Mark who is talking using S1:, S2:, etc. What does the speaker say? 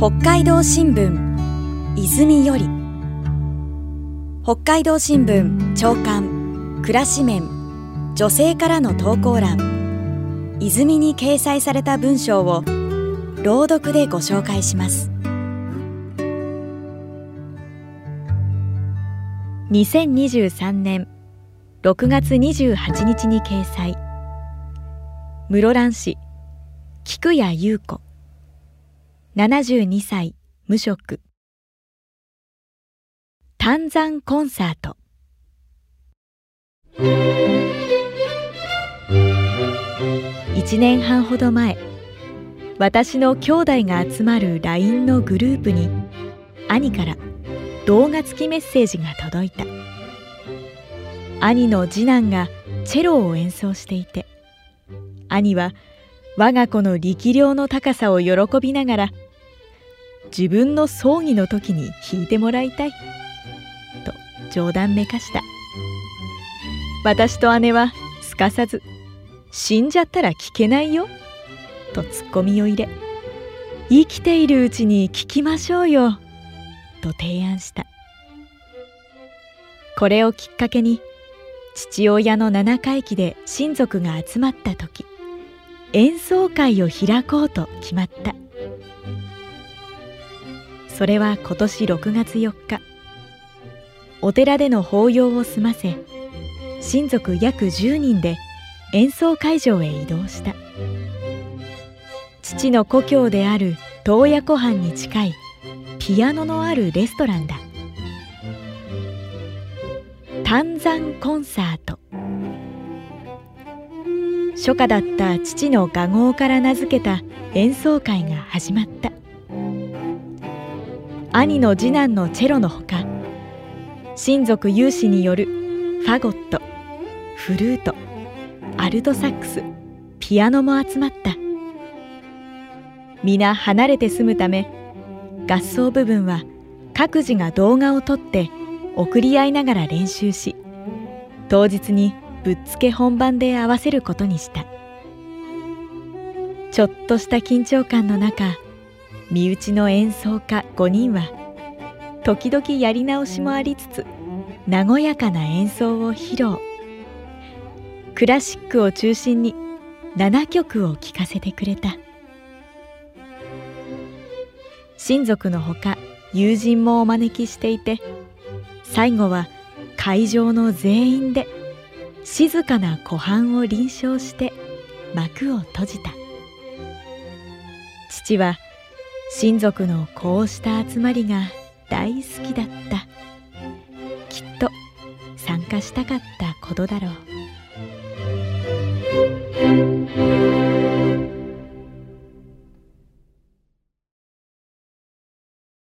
S1: 北海道新聞泉より。北海道新聞長官暮らし面女性からの投稿欄。泉に掲載された文章を朗読でご紹介します。2023年6月28日に掲載。室蘭市菊谷優子。72歳無職。丹山コンサート。1年半ほど前私の兄弟が集まる LINE のグループに兄から動画付きメッセージが届いた。兄の次男がチェロを演奏していて兄は我が子の力量の高さを喜びながら自分の葬儀の時に弾いてもらいたい。と冗談めかした。私と姉はすかさず死んじゃったら聞けないよ。とツッコミを入れ生きているうちに聞きましょうよ。と提案した。これをきっかけに父親の七回忌で親族が集まった時演奏会を開こうと決まった。それは今年6月4日。お寺での法要を済ませ親族約10人で演奏会場へ移動した。父の故郷である洞爺湖畔に近いピアノのあるレストランだ。丹山コンサート。初夏だった父の画号から名付けた演奏会が始まった。兄の次男のチェロのほか親族有志によるファゴットフルートアルトサックスピアノも集まった。皆離れて住むため合奏部分は各自が動画を撮って送り合いながら練習し当日にぶっつけ本番で合わせることにした。ちょっとした緊張感の中身内の演奏家5人は時々やり直しもありつつ和やかな演奏を披露。クラシックを中心に7曲を聴かせてくれた。親族のほか友人もお招きしていて最後は会場の全員で静かな湖畔を臨床して幕を閉じた。父は親族のこうした集まりが大好きだった。きっと参加したかったことだろう。